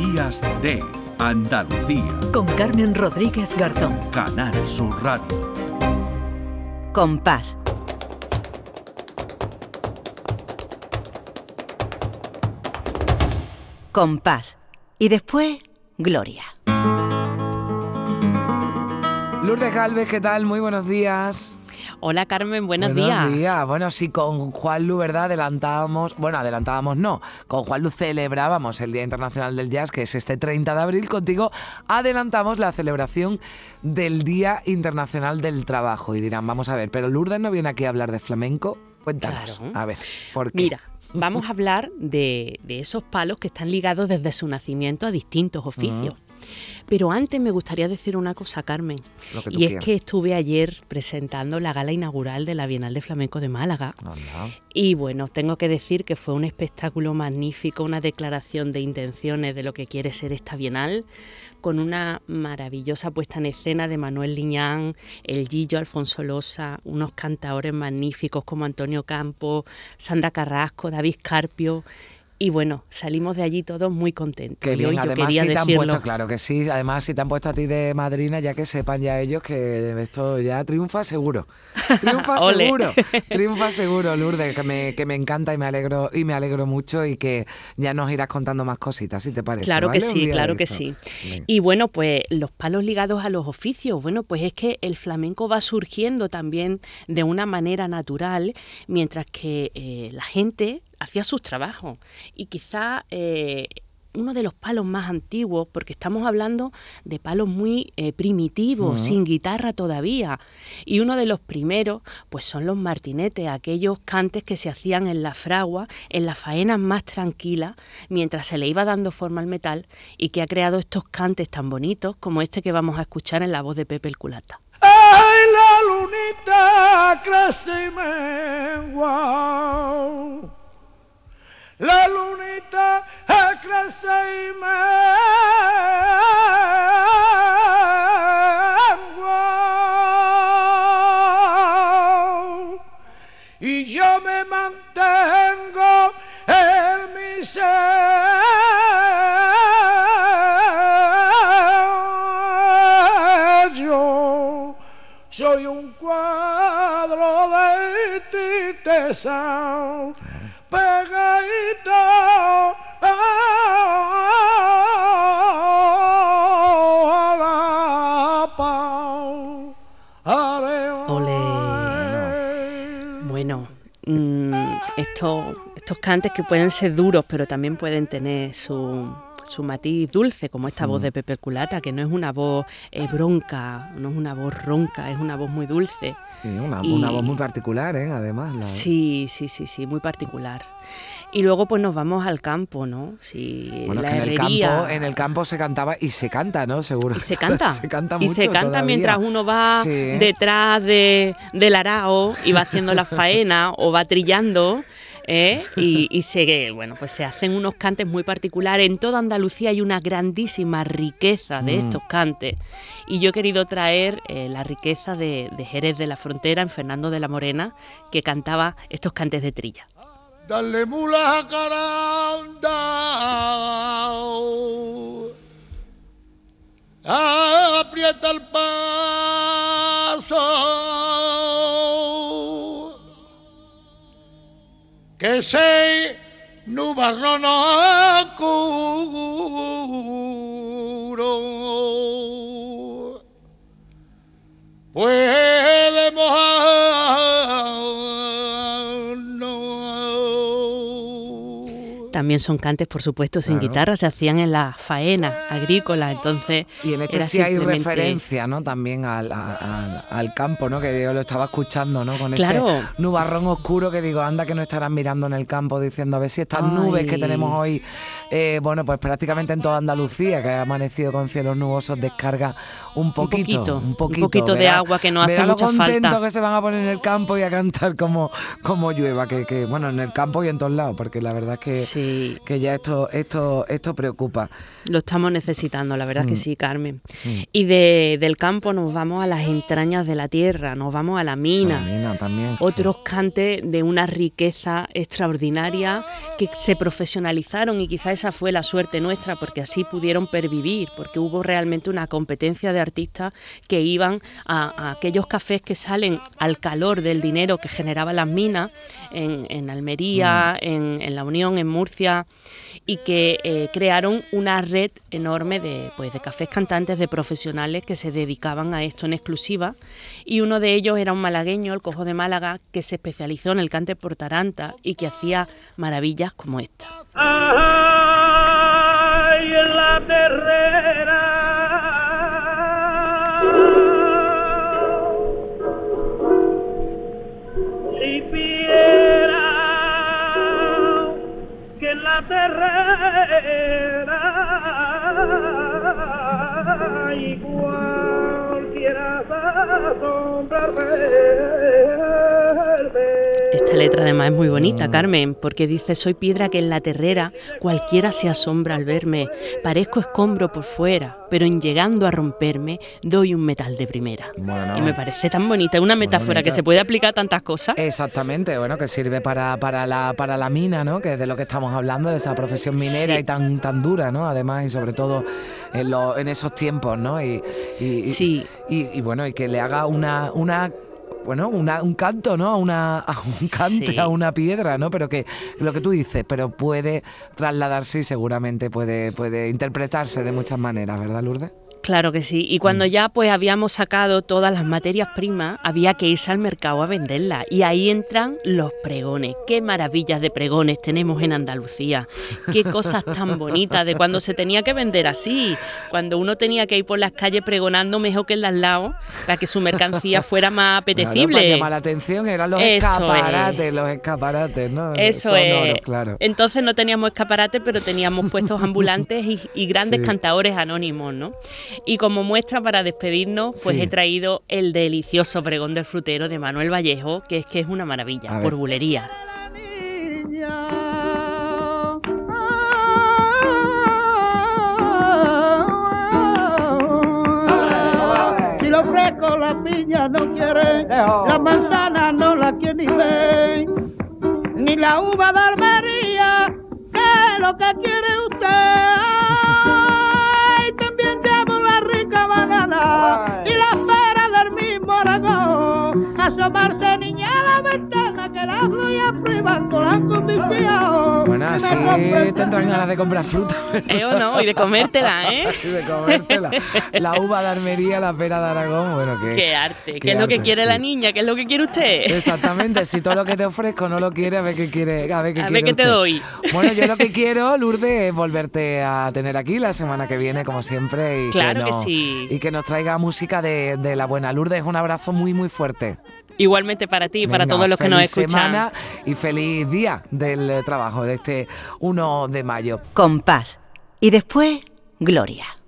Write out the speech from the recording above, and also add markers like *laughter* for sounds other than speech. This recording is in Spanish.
Días de Andalucía. Con Carmen Rodríguez Garzón. Canal Sur Radio. Compás. Compás. Y después, Gloria. Lourdes Galvez, ¿qué tal? Muy buenos días. Hola Carmen, buenos, buenos días. Bueno, sí, con Juan Lu, ¿verdad? Adelantábamos, bueno, adelantábamos no, con Juan Lu celebrábamos el Día Internacional del Jazz, que es este 30 de abril. Contigo adelantamos la celebración del Día Internacional del Trabajo. Y dirán, vamos a ver, pero Lourdes no viene aquí a hablar de flamenco. Cuéntanos, Claro. a ver, ¿por qué? Mira, vamos a hablar de, de esos palos que están ligados desde su nacimiento a distintos *laughs* oficios. Pero antes me gustaría decir una cosa, Carmen. Y es que estuve ayer presentando la gala inaugural de la Bienal de Flamenco de Málaga. Y bueno, tengo que decir que fue un espectáculo magnífico, una declaración de intenciones de lo que quiere ser esta Bienal, con una maravillosa puesta en escena de Manuel Liñán, el Gillo Alfonso Losa, unos cantadores magníficos como Antonio Campos, Sandra Carrasco, David Carpio. Y bueno, salimos de allí todos muy contentos. Qué y bien, yo además si te han decirlo. puesto, claro que sí, además si te han puesto a ti de madrina, ya que sepan ya ellos que esto ya triunfa seguro. Triunfa *laughs* seguro, *laughs* triunfa seguro, Lourdes, que me, que me encanta y me alegro y me alegro mucho y que ya nos irás contando más cositas, si te parece. Claro que sí, claro que sí. Y bueno, pues los palos ligados a los oficios, bueno, pues es que el flamenco va surgiendo también de una manera natural, mientras que eh, la gente hacía sus trabajos. Y quizá eh, uno de los palos más antiguos, porque estamos hablando de palos muy eh, primitivos, sin guitarra todavía. Y uno de los primeros, pues son los martinetes, aquellos cantes que se hacían en la fragua, en las faenas más tranquilas, mientras se le iba dando forma al metal y que ha creado estos cantes tan bonitos como este que vamos a escuchar en la voz de Pepe el Culata. ¡Ay, la lunita crece y mengua! La lunita crece y mengua. Y yo me mantengo en mi ser. Soy un cuadro de tristeza pegadito a la pau. Ole. Bueno, mm, esto- estos cantes que pueden ser duros, pero también pueden tener su, su matiz dulce, como esta voz de Pepe Culata, que no es una voz eh, bronca, no es una voz ronca, es una voz muy dulce. Sí, una, Y- una voz muy particular, ¿eh? Además. la- Sí, sí, sí, sí, muy particular. Y luego pues nos vamos al campo, ¿no? Sí, Bueno, es la que en el, campo, en el campo se cantaba y se canta, ¿no? Seguro. Y se canta. *laughs* se canta y mucho se canta todavía. mientras uno va Sí. detrás de, del arao y va haciendo la faena o va trillando. ¿Eh? *laughs* Y, y se, bueno, pues se hacen unos cantes muy particulares. En toda Andalucía hay una grandísima riqueza de Mm. estos cantes. Y yo he querido traer eh, la riqueza de, de Jerez de la Frontera, en Fernando de la Morena, que cantaba estos cantes de trilla. Dale mula caranda. Aprieta el paso. Que se nubarrono oscuro. Puede También son cantes, por supuesto, sin Claro. guitarra, se hacían en las faenas agrícolas, entonces... Y en este era sí hay simplemente- referencia, ¿no? También al, a- al- al campo, ¿no? Que yo lo estaba escuchando, ¿no? Con Claro. ese nubarrón oscuro que digo, anda que no estarán mirando en el campo diciendo a ver si estas Ay. nubes que tenemos hoy, eh, bueno, pues prácticamente en toda Andalucía, que ha amanecido con cielos nubosos, descarga un poquito, poquito, un un poquito, de agua que no hace lo mucha falta. que se van a poner en el campo y a cantar como, como llueva, que, que, bueno, en el campo y en todos lados, porque la verdad es que Sí. Que ya esto, esto, esto preocupa. Lo estamos necesitando, la verdad que Mm. sí, Carmen. Mm. Y de- del campo nos vamos a las entrañas de la tierra, nos vamos a la mina. La mina también. Otros cantes de una riqueza extraordinaria que se profesionalizaron y quizá esa fue la suerte nuestra porque así pudieron pervivir, porque hubo realmente una competencia de artistas que iban a, a aquellos cafés que salen al calor del dinero que generaban las minas en, en Almería, en, en La Unión, en Murcia y que eh, crearon una red enorme de, pues, de cafés cantantes, de profesionales que se dedicaban a esto en exclusiva. Y uno de ellos era un malagueño, el Cojo de Málaga, que se especializó en el cante por taranta y que hacía maravillas como esta. Ay, la terrera. Terrera y cualquiera. Esta letra además es muy bonita, Carmen, porque dice, soy piedra que en la terrera cualquiera se asombra al verme, parezco escombro por fuera, pero en llegando a romperme doy un metal de primera. Bueno. Y me parece tan bonita, una metáfora que se puede aplicar a tantas cosas. Exactamente, bueno, que sirve para, para, la, para la mina, ¿no? Que es de lo que estamos hablando, de esa profesión minera Sí. y tan, tan dura, ¿no? Además, y sobre todo en, lo- en esos tiempos, ¿no? Y, y- y- Sí. y, y bueno, y que le haga una, una bueno, una- un canto, ¿no? A, una, a un cante, Sí. a una piedra, ¿no? Pero que lo que tú dices, pero puede trasladarse y seguramente puede, puede interpretarse de muchas maneras, ¿verdad, Lourdes? Claro que sí. Y cuando ya pues habíamos sacado todas las materias primas, había que irse al mercado a venderlas. Y ahí entran los pregones. Qué maravillas de pregones tenemos en Andalucía. Qué cosas tan bonitas de cuando se tenía que vender así. Cuando uno tenía que ir por las calles pregonando mejor que en las lados para que su mercancía *laughs* fuera más Claro, apetecible. para llamar la atención eran los Eso escaparates, es. los escaparates, ¿no? Eso Sonoros, es. claro. Entonces no teníamos escaparate, pero teníamos puestos *laughs* ambulantes y, y grandes Sí. cantadores anónimos, ¿no? Y como muestra para despedirnos, pues Sí. he traído el delicioso pregón del frutero de Manuel Vallejo, que es que es una A maravilla, ver. por bulería. Si lo ofrezco la piña no quiere, la manzana no la quiere ni ver, ni la uva de Almería, que es lo que quiere Asomarse niña a la ventana que la voy a privar con la condición. Bueno, que rompe- tendrán ganas de comprar fruta. *laughs* ¿Eh o no? Y de comértela, *laughs* ¿eh? y de comértela. La uva de Armería, la pera de Aragón, bueno, que... Qué arte, qué qué es lo que arte, quiere sí. la niña, qué es lo que quiere usted. Exactamente, si todo lo que te ofrezco no lo quiere, a ver qué quiere, a ver qué A ver quiere qué te usted. doy. Bueno, yo lo que quiero, Lourdes, es volverte a tener aquí la semana que viene, como siempre. Y Claro que nos- sí. Y que nos traiga música de, de la buena. Lourdes, un abrazo muy, muy fuerte. Igualmente para ti y para todos los que nos feliz escuchan. semana y feliz día del eh, trabajo de este 1 de mayo. Compás. Y después, Gloria.